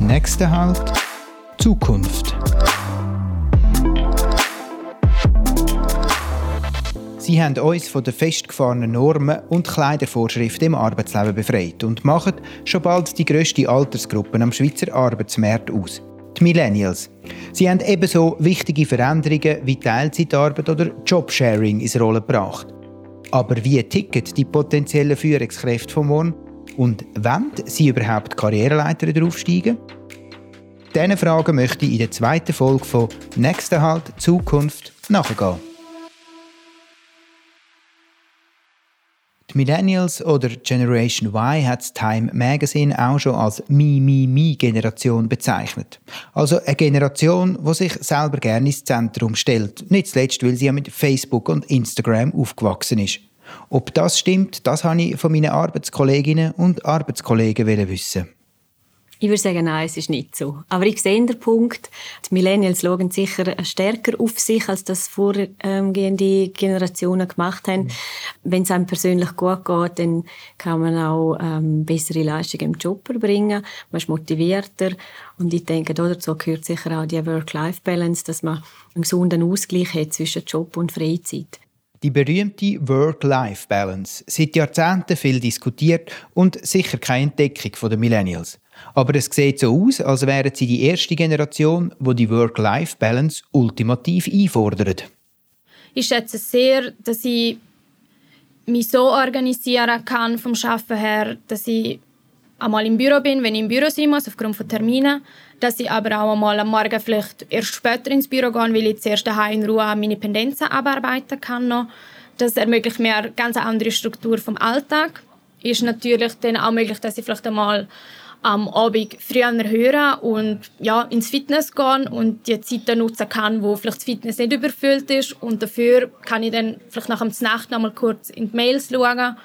Nächster Halt Zukunft. Sie haben uns von den festgefahrenen Normen und Kleidervorschriften im Arbeitsleben befreit und machen schon bald die grösste Altersgruppe am Schweizer Arbeitsmarkt aus. Die Millennials. Sie haben ebenso wichtige Veränderungen wie Teilzeitarbeit oder Jobsharing ins Rollen gebracht. Aber wie ticken die potenziellen Führungskräfte von morgen? Und wollen sie überhaupt Karriereleiter draufsteigen? Diesen Fragen möchte ich in der zweiten Folge von Nächster Halt Zukunft nachgehen. Die Millennials oder Generation Y hat das Time Magazine auch schon als Mi-Mi-Mi-Generation bezeichnet. Also eine Generation, die sich selber gerne ins Zentrum stellt. Nicht zuletzt, weil sie ja mit Facebook und Instagram aufgewachsen ist. Ob das stimmt, das habe ich von meinen Arbeitskolleginnen und Arbeitskollegen wissen. Ich würde sagen, nein, es ist nicht so. Aber ich sehe den Punkt, die Millennials schauen sicher stärker auf sich, als das vorgehende Generationen gemacht haben. Mhm. Wenn es einem persönlich gut geht, dann kann man auch ähm, bessere Leistungen im Job erbringen. Man ist motivierter. Und ich denke, dazu gehört sicher auch die Work-Life-Balance, dass man einen gesunden Ausgleich hat zwischen Job und Freizeit. Die berühmte Work-Life-Balance, seit Jahrzehnten viel diskutiert und sicher keine Entdeckung der Millennials. Aber es sieht so aus, als wären sie die erste Generation, wo die Work-Life-Balance ultimativ einfordert. Ich schätze sehr, dass ich mich so organisieren kann vom Schaffen her, dass ich einmal im Büro bin, wenn ich im Büro sein muss, aufgrund von Terminen, dass ich aber auch einmal am Morgen vielleicht erst später ins Büro gehe, weil ich zuerst daheim in Ruhe meine Pendenzen abarbeiten kann. Noch. Das ermöglicht mir eine ganz andere Struktur vom Alltag. Ist natürlich dann auch möglich, dass ich vielleicht einmal am Abend früher hören und ja, ins Fitness gehen und die Zeit dann nutzen kann, wo vielleicht das Fitness nicht überfüllt ist und dafür kann ich dann vielleicht nach dem Nacht noch mal kurz in die Mails schauen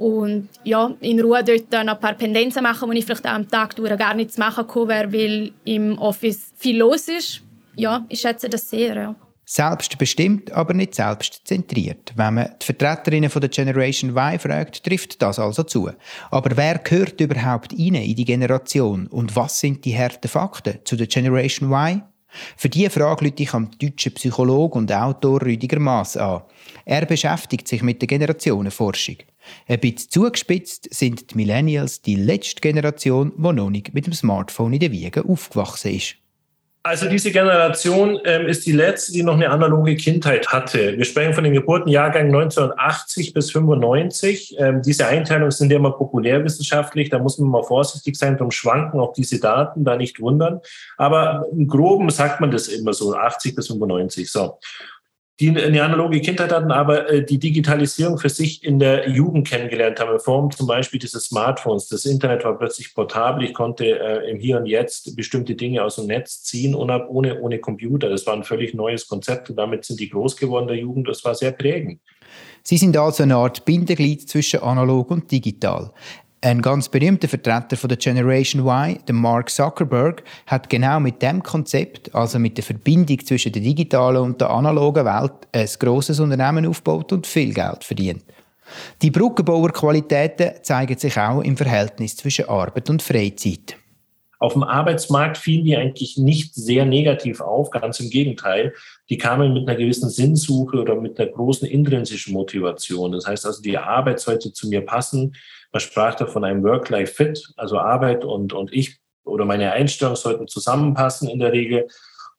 und ja, in Ruhe dort dann ein paar Pendenzen machen, wo ich vielleicht am Tag durch gar nichts machen kann, weil im Office viel los ist. Ja, ich schätze das sehr, ja. Selbstbestimmt, aber nicht selbstzentriert. Wenn man die Vertreterinnen von der Generation Y fragt, trifft das also zu. Aber wer gehört überhaupt rein in die Generation und was sind die harten Fakten zu der Generation Y? Für diese Frage lüte ich am deutschen Psychologen und Autor Rüdiger Maas an. Er beschäftigt sich mit der Generationenforschung. Ein bisschen zugespitzt sind die Millennials die letzte Generation, die noch nicht mit dem Smartphone in der Wiege aufgewachsen ist. Also diese Generation ähm, ist die letzte, die noch eine analoge Kindheit hatte. Wir sprechen von den Geburtenjahrgängen 1980 bis 95. Ähm, diese Einteilungen sind ja immer populärwissenschaftlich. Da muss man mal vorsichtig sein, darum schwanken auch diese Daten, da nicht wundern. Aber im Groben sagt man das immer so, 80 bis 95. So die eine analoge Kindheit hatten, aber äh, die Digitalisierung für sich in der Jugend kennengelernt haben, in Form zum Beispiel dieses Smartphones. Das Internet war plötzlich portabel. Ich konnte äh, im Hier und Jetzt bestimmte Dinge aus dem Netz ziehen, ohne, ohne, ohne Computer. Das war ein völlig neues Konzept und damit sind die groß geworden der Jugend. Das war sehr prägend. Sie sind also eine Art Bindeglied zwischen analog und digital. Ein ganz berühmter Vertreter von der Generation Y, der Mark Zuckerberg, hat genau mit dem Konzept, also mit der Verbindung zwischen der digitalen und der analogen Welt, ein grosses Unternehmen aufgebaut und viel Geld verdient. Die Brückenbauerqualitäten zeigen sich auch im Verhältnis zwischen Arbeit und Freizeit. Auf dem Arbeitsmarkt fielen die eigentlich nicht sehr negativ auf, ganz im Gegenteil. Die kamen mit einer gewissen Sinnsuche oder mit einer großen intrinsischen Motivation. Das heißt also, die Arbeit sollte zu mir passen. Man sprach da von einem Work-Life-Fit, also Arbeit und, und ich oder meine Einstellung sollten zusammenpassen in der Regel.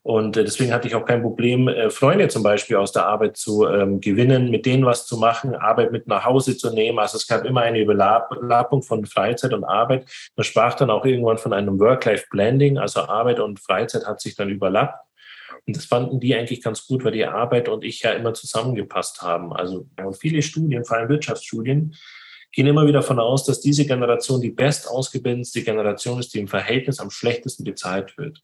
Und äh, deswegen hatte ich auch kein Problem, äh, Freunde zum Beispiel aus der Arbeit zu ähm, gewinnen, mit denen was zu machen, Arbeit mit nach Hause zu nehmen. Also es gab immer eine Überlappung von Freizeit und Arbeit. Man sprach dann auch irgendwann von einem Work-Life-Blending, also Arbeit und Freizeit hat sich dann überlappt. Und das fanden die eigentlich ganz gut, weil die Arbeit und ich ja immer zusammengepasst haben. Also viele Studien, vor allem Wirtschaftsstudien, gehen immer wieder davon aus, dass diese Generation die best ausgebildete Generation ist, die im Verhältnis am schlechtesten bezahlt wird.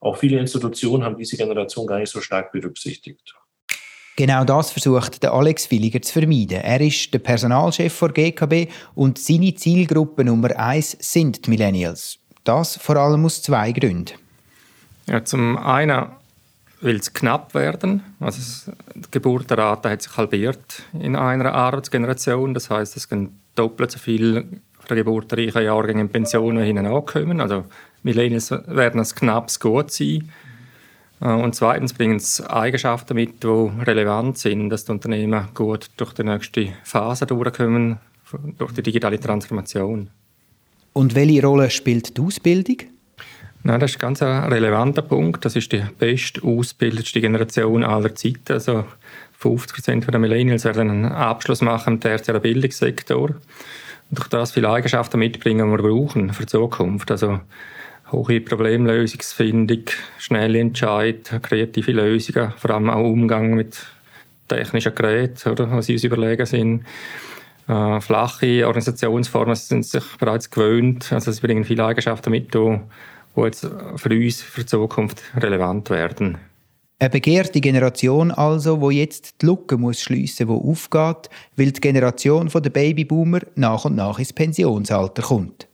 Auch viele Institutionen haben diese Generation gar nicht so stark berücksichtigt. Genau das versucht der Alex Villiger zu vermeiden. Er ist der Personalchef der GKB und seine Zielgruppe Nummer eins sind die Millennials. Das vor allem aus zwei Gründen. Ja, zum einen will es knapp werden. Also die Geburtenrate hat sich halbiert in einer Arbeitsgeneration. Das heißt, es gehen doppelt so viele der geburtenreichen Jahrgänge in Pensionen hinten ankommen. Also Millennials werden ein knappes Gut sein. Äh, und zweitens bringen sie Eigenschaften mit, die relevant sind, dass die Unternehmen gut durch die nächste Phase durchkommen, durch die digitale Transformation. Und welche Rolle spielt die Ausbildung? Nein, das ist ein ganz relevanter Punkt. Das ist die best ausgebildetste Generation aller Zeiten. Also 50 Prozent der Millennials werden einen Abschluss machen im tertiären Bildungssektor. Durch das viele Eigenschaften mitbringen, die wir brauchen für die Zukunft. Also hohe Problemlösungsfindung, schnelle Entscheid, kreative Lösungen, vor allem auch Umgang mit technischen Geräten, oder, was sie uns überlegen sind. Äh, flache Organisationsformen sind sich bereits gewöhnt. Also sie bringen viele Eigenschaften mit, die jetzt für uns, für die Zukunft relevant werden. Eine begehrte Generation also, wo jetzt die Lücke muss schliessen, wo aufgeht, weil die Generation der Babyboomer nach und nach ins Pensionsalter kommt.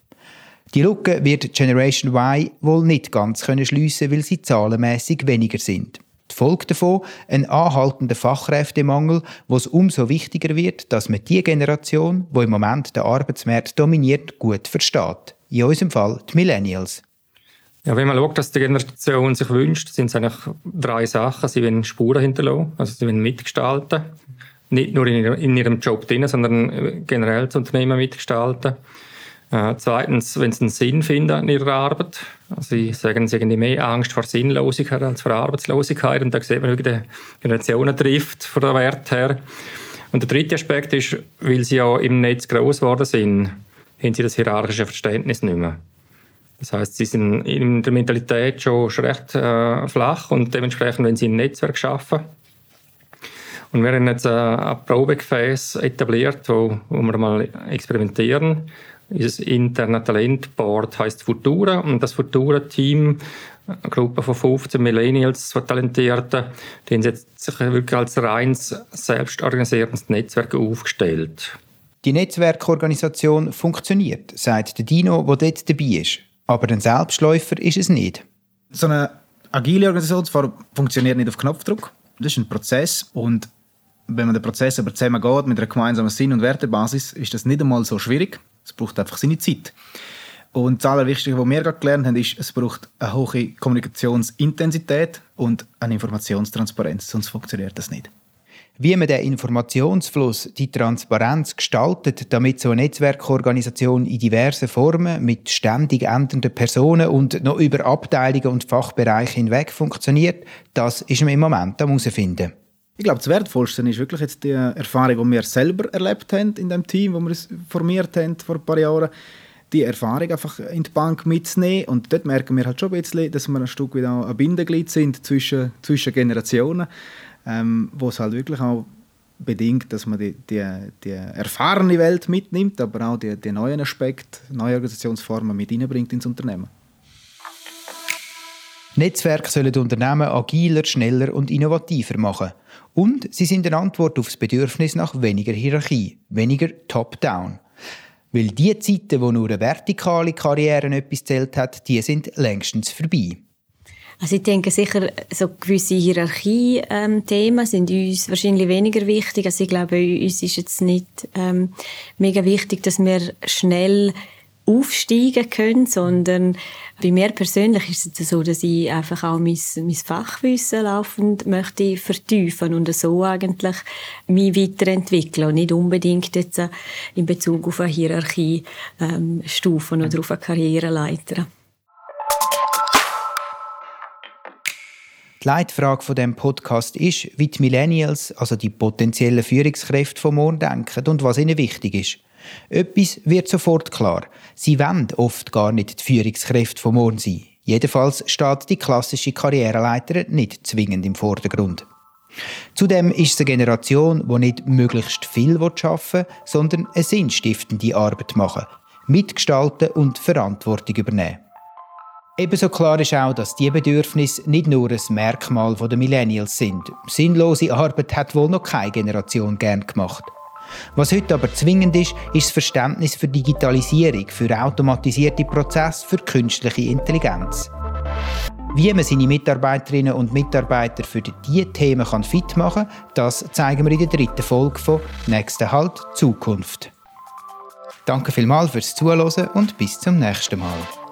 Die Lücke wird Generation Y wohl nicht ganz können schliessen, weil sie zahlenmäßig weniger sind. Die Folge davon ein anhaltender Fachkräftemangel, wo es umso wichtiger wird, dass man die Generation, wo im Moment der Arbeitsmarkt dominiert, gut versteht. In unserem Fall die Millennials. Ja, wenn man schaut, dass die Generation sich wünscht, sind es eigentlich drei Sachen. Sie wollen Spuren hinterlassen, also sie wollen mitgestalten. Nicht nur in ihrem Job drin, sondern generell das Unternehmen mitgestalten. Äh, zweitens, wenn sie einen Sinn finden in ihrer Arbeit. Also sie sagen, sie haben mehr Angst vor Sinnlosigkeit als vor Arbeitslosigkeit. Und da sieht man, wie die Generationen trifft von der Wert her. Und der dritte Aspekt ist, weil sie ja im Netz groß geworden sind, haben sie das hierarchische Verständnis nicht mehr. Das heißt, sie sind in der Mentalität schon, recht äh, flach und dementsprechend, wenn sie ein Netzwerk schaffen. Und wir haben jetzt äh, ein Probegefäß etabliert, wo, wo wir mal experimentieren unser internes Talentboard heißt Futura und das Futura-Team, eine Gruppe von 15 Millennials, so Talentierten, die haben sich wirklich als reines selbstorganisierendes Netzwerk aufgestellt. Die Netzwerkorganisation funktioniert, sagt der Dino, der dort dabei ist. Aber ein Selbstläufer ist es nicht. So eine agile Organisationsform funktioniert nicht auf Knopfdruck. Das ist ein Prozess und wenn man den Prozess aber zusammen geht mit einer gemeinsamen Sinn- und Wertebasis, ist das nicht einmal so schwierig. Es braucht einfach seine Zeit. Und das Allerwichtigste, was wir gerade gelernt haben, ist, es braucht eine hohe Kommunikationsintensität und eine Informationstransparenz, sonst funktioniert das nicht. Wie man den Informationsfluss, die Transparenz gestaltet, damit so eine Netzwerkorganisation in diversen Formen mit ständig ändernden Personen und noch über Abteilungen und Fachbereiche hinweg funktioniert, das ist man im Moment am herausfinden. Ich glaube, das Wertvollste ist wirklich jetzt die Erfahrung, die wir selber erlebt haben in dem Team, wo wir es formiert haben vor ein paar Jahren. Die Erfahrung einfach in die Bank mitzunehmen. Und dort merken wir halt schon ein bisschen, dass wir ein Stück auch ein Bindeglied sind zwischen, zwischen Generationen, ähm, wo es halt wirklich auch bedingt, dass man die, die, die erfahrene Welt mitnimmt, aber auch die, die neuen Aspekte, neue Organisationsformen mit reinbringt ins Unternehmen. Netzwerke sollen Unternehmen agiler, schneller und innovativer machen. Und sie sind eine Antwort auf das Bedürfnis nach weniger Hierarchie, weniger Top-Down. Weil die Zeiten, wo nur eine vertikale Karriere etwas zählt hat, die sind längstens vorbei. Also ich denke sicher, so gewisse Hierarchie-Themen ähm, sind uns wahrscheinlich weniger wichtig. Also ich glaube, uns ist jetzt nicht ähm, mega wichtig, dass wir schnell aufsteigen können, sondern bei mir persönlich ist es so, dass ich einfach auch mein, mein Fachwissen laufend möchte vertiefen und so eigentlich mich weiterentwickeln und nicht unbedingt jetzt äh, in Bezug auf eine Hierarchie ähm, Stufen oder auf eine Karriereleiter. Die Leitfrage von dem Podcast ist, wie die Millennials, also die potenziellen Führungskräfte von morgen denken und was ihnen wichtig ist. Etwas wird sofort klar. Sie wollen oft gar nicht die Führungskräfte von morgen sein. Jedenfalls steht die klassische Karriereleiter nicht zwingend im Vordergrund. Zudem ist es eine Generation, die nicht möglichst viel arbeiten will, sondern eine sinnstiftende Arbeit machen, mitgestalten und Verantwortung übernehmen. Ebenso klar ist auch, dass diese Bedürfnisse nicht nur ein Merkmal der Millennials sind. Sinnlose Arbeit hat wohl noch keine Generation gern gemacht. Was heute aber zwingend ist, ist das Verständnis für Digitalisierung, für automatisierte Prozesse, für künstliche Intelligenz. Wie man seine Mitarbeiterinnen und Mitarbeiter für diese Themen fit machen kann, das zeigen wir in der dritten Folge von «Nächster Halt Zukunft». Danke vielmals fürs Zuhören und bis zum nächsten Mal.